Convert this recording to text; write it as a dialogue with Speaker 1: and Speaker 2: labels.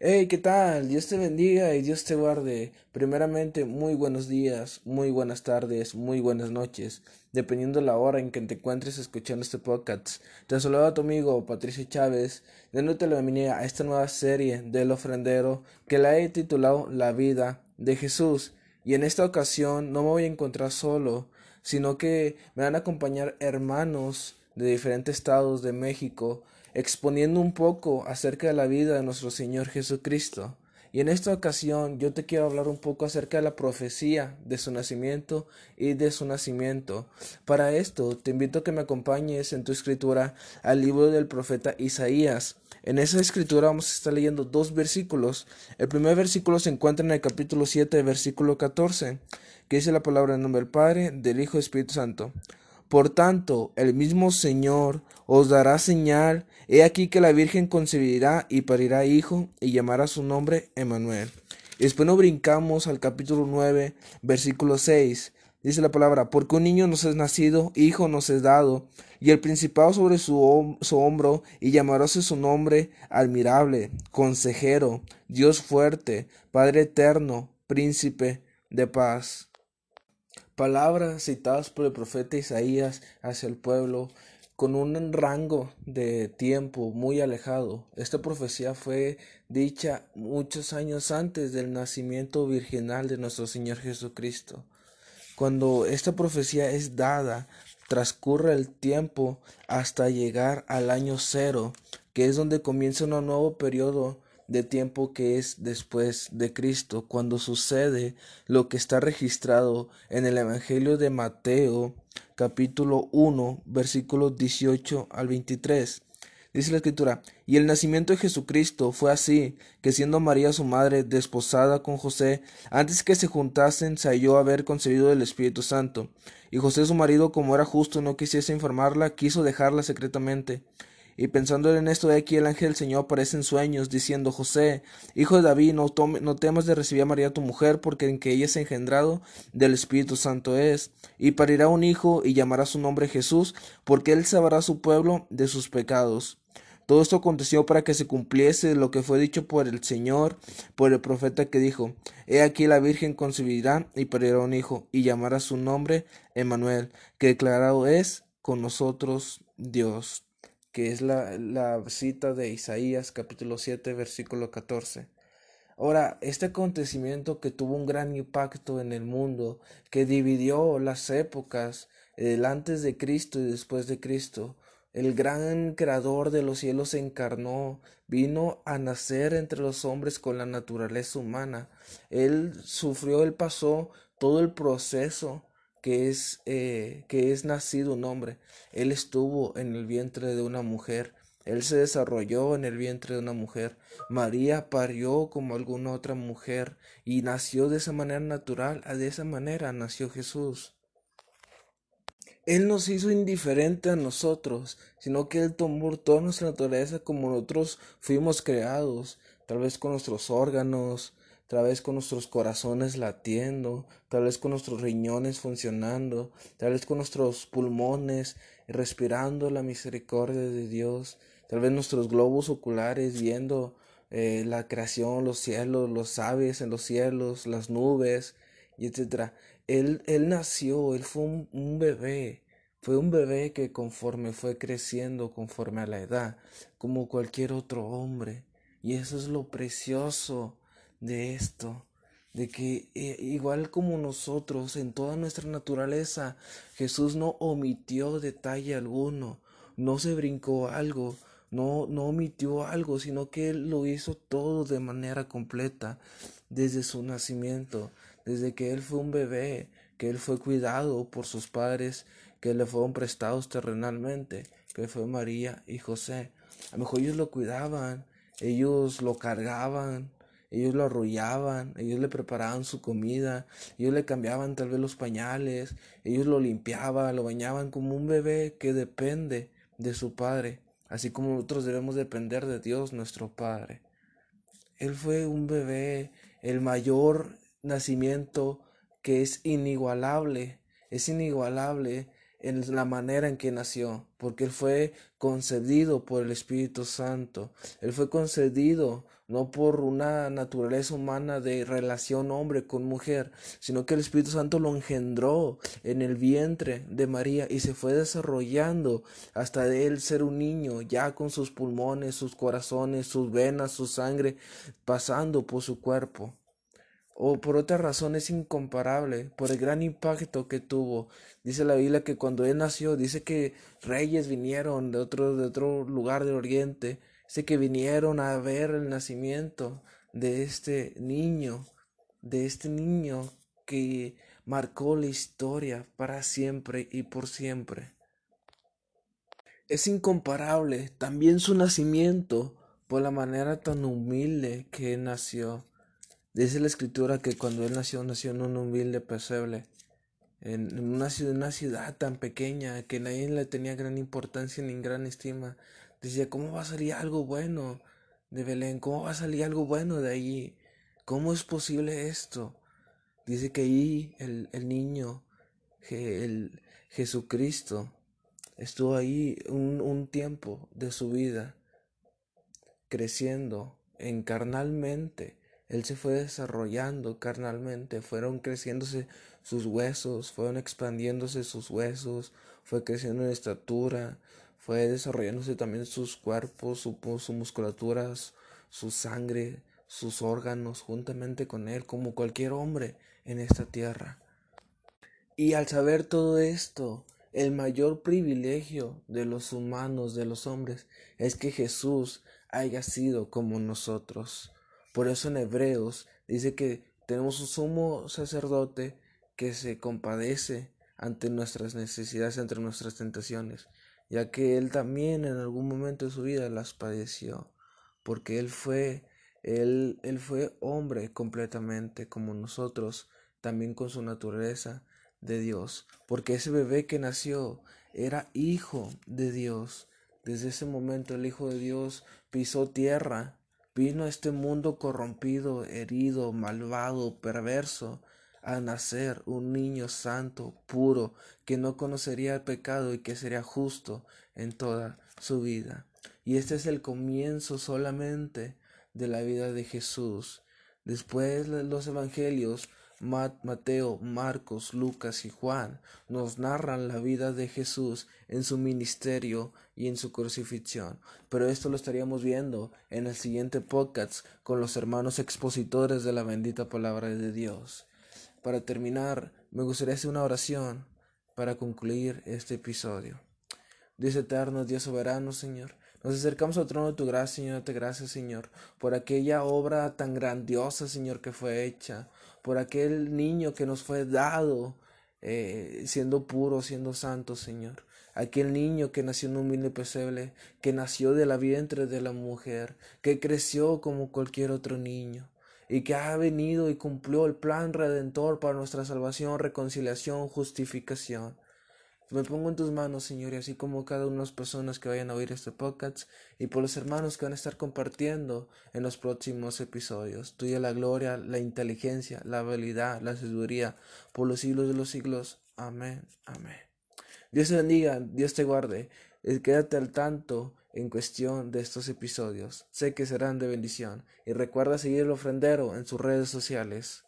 Speaker 1: Hey, ¿qué tal? Dios te bendiga y Dios te guarde. Primeramente, muy buenos días, muy buenas tardes, muy buenas noches, dependiendo de la hora en que te encuentres escuchando este podcast. Te saludo a tu amigo Patricio Chávez, dándote la bienvenida a esta nueva serie del ofrendero que la he titulado La vida de Jesús. Y en esta ocasión no me voy a encontrar solo, sino que me van a acompañar hermanos de diferentes estados de México exponiendo un poco acerca de la vida de nuestro Señor Jesucristo. Y en esta ocasión yo te quiero hablar un poco acerca de la profecía de su nacimiento y de su nacimiento. Para esto te invito a que me acompañes en tu escritura al libro del profeta Isaías. En esa escritura vamos a estar leyendo dos versículos. El primer versículo se encuentra en el capítulo 7, versículo 14, que dice la palabra en nombre del Padre, del Hijo y Espíritu Santo. Por tanto, el mismo Señor os dará señal, he aquí que la Virgen concebirá y parirá hijo, y llamará su nombre Emmanuel. Después nos brincamos al capítulo 9, versículo 6. Dice la palabra, porque un niño nos es nacido, hijo nos es dado, y el principado sobre su, su hombro, y llamaróse su nombre admirable, consejero, Dios fuerte, Padre eterno, príncipe de paz palabras citadas por el profeta Isaías hacia el pueblo con un rango de tiempo muy alejado. Esta profecía fue dicha muchos años antes del nacimiento virginal de nuestro Señor Jesucristo. Cuando esta profecía es dada, transcurre el tiempo hasta llegar al año cero, que es donde comienza un nuevo periodo de tiempo que es después de Cristo, cuando sucede lo que está registrado en el Evangelio de Mateo, capítulo 1, versículos 18 al 23. Dice la escritura, y el nacimiento de Jesucristo fue así, que siendo María su madre desposada con José, antes que se juntasen, se halló haber concebido del Espíritu Santo. Y José su marido, como era justo, no quisiese informarla, quiso dejarla secretamente. Y pensando en esto de aquí el ángel del Señor aparece en sueños, diciendo José, hijo de David, no, no temas de recibir a María tu mujer, porque en que ella es engendrado del Espíritu Santo es, y parirá un hijo y llamará su nombre Jesús, porque él salvará a su pueblo de sus pecados. Todo esto aconteció para que se cumpliese lo que fue dicho por el Señor, por el profeta que dijo, He aquí la Virgen concebirá y parirá un hijo, y llamará su nombre Emmanuel, que declarado es con nosotros Dios que es la, la cita de Isaías capítulo 7 versículo 14. Ahora, este acontecimiento que tuvo un gran impacto en el mundo, que dividió las épocas, el antes de Cristo y después de Cristo, el gran creador de los cielos se encarnó, vino a nacer entre los hombres con la naturaleza humana. Él sufrió, él pasó todo el proceso que es, eh, que es nacido un hombre. Él estuvo en el vientre de una mujer. Él se desarrolló en el vientre de una mujer. María parió como alguna otra mujer y nació de esa manera natural. De esa manera nació Jesús. Él nos hizo indiferente a nosotros, sino que Él tomó toda nuestra naturaleza como nosotros fuimos creados, tal vez con nuestros órganos, tal vez con nuestros corazones latiendo, tal vez con nuestros riñones funcionando, tal vez con nuestros pulmones respirando la misericordia de Dios, tal vez nuestros globos oculares viendo eh, la creación, los cielos, los aves en los cielos, las nubes, etcétera. Él, él nació, él fue un, un bebé, fue un bebé que conforme fue creciendo, conforme a la edad, como cualquier otro hombre. Y eso es lo precioso de esto, de que eh, igual como nosotros en toda nuestra naturaleza, Jesús no omitió detalle alguno, no se brincó algo, no, no omitió algo, sino que Él lo hizo todo de manera completa, desde su nacimiento, desde que Él fue un bebé, que Él fue cuidado por sus padres, que le fueron prestados terrenalmente, que fue María y José. A lo mejor ellos lo cuidaban, ellos lo cargaban, ellos lo arrollaban, ellos le preparaban su comida, ellos le cambiaban tal vez los pañales, ellos lo limpiaban, lo bañaban como un bebé que depende de su padre, así como nosotros debemos depender de Dios nuestro Padre. Él fue un bebé, el mayor nacimiento que es inigualable, es inigualable en la manera en que nació, porque Él fue concebido por el Espíritu Santo, Él fue concedido no por una naturaleza humana de relación hombre con mujer, sino que el Espíritu Santo lo engendró en el vientre de María y se fue desarrollando hasta de él ser un niño, ya con sus pulmones, sus corazones, sus venas, su sangre pasando por su cuerpo o por otra razón es incomparable por el gran impacto que tuvo. Dice la Biblia que cuando él nació, dice que reyes vinieron de otro, de otro lugar del oriente, dice que vinieron a ver el nacimiento de este niño, de este niño que marcó la historia para siempre y por siempre. Es incomparable también su nacimiento por la manera tan humilde que nació. Dice la escritura que cuando él nació, nació en un humilde pesebre, en una ciudad, tan pequeña que nadie le tenía gran importancia ni gran estima. Decía, ¿cómo va a salir algo bueno de Belén? ¿Cómo va a salir algo bueno de allí? ¿Cómo es posible esto? Dice que ahí el, el niño, el Jesucristo, estuvo ahí un, un tiempo de su vida, creciendo encarnalmente él se fue desarrollando carnalmente, fueron creciéndose sus huesos, fueron expandiéndose sus huesos, fue creciendo en estatura, fue desarrollándose también sus cuerpos, su, su musculatura, su sangre, sus órganos, juntamente con él, como cualquier hombre en esta tierra. Y al saber todo esto, el mayor privilegio de los humanos, de los hombres, es que Jesús haya sido como nosotros. Por eso en Hebreos dice que tenemos un sumo sacerdote que se compadece ante nuestras necesidades, ante nuestras tentaciones, ya que él también en algún momento de su vida las padeció, porque él fue él, él fue hombre completamente como nosotros, también con su naturaleza de Dios, porque ese bebé que nació era hijo de Dios. Desde ese momento el Hijo de Dios pisó tierra Vino este mundo corrompido, herido, malvado, perverso, a nacer un niño santo, puro, que no conocería el pecado y que sería justo en toda su vida. Y este es el comienzo solamente de la vida de Jesús. Después los evangelios Mateo, Marcos, Lucas y Juan nos narran la vida de Jesús en su ministerio y en su crucifixión. Pero esto lo estaríamos viendo en el siguiente podcast con los hermanos expositores de la bendita palabra de Dios. Para terminar, me gustaría hacer una oración para concluir este episodio. Dios eterno, Dios soberano, Señor. Nos acercamos al trono de tu gracia, Señor. Te gracias, Señor, por aquella obra tan grandiosa, Señor, que fue hecha por aquel niño que nos fue dado, eh, siendo puro, siendo santo, Señor. Aquel niño que nació en un humilde pesebre, que nació de la vientre de la mujer, que creció como cualquier otro niño, y que ha venido y cumplió el plan redentor para nuestra salvación, reconciliación, justificación. Me pongo en tus manos, Señor, y así como cada una de las personas que vayan a oír este podcast y por los hermanos que van a estar compartiendo en los próximos episodios. Tuya la gloria, la inteligencia, la habilidad, la sabiduría por los siglos de los siglos. Amén. Amén. Dios te bendiga, Dios te guarde. Quédate al tanto en cuestión de estos episodios. Sé que serán de bendición. Y recuerda seguir el ofrendero en sus redes sociales.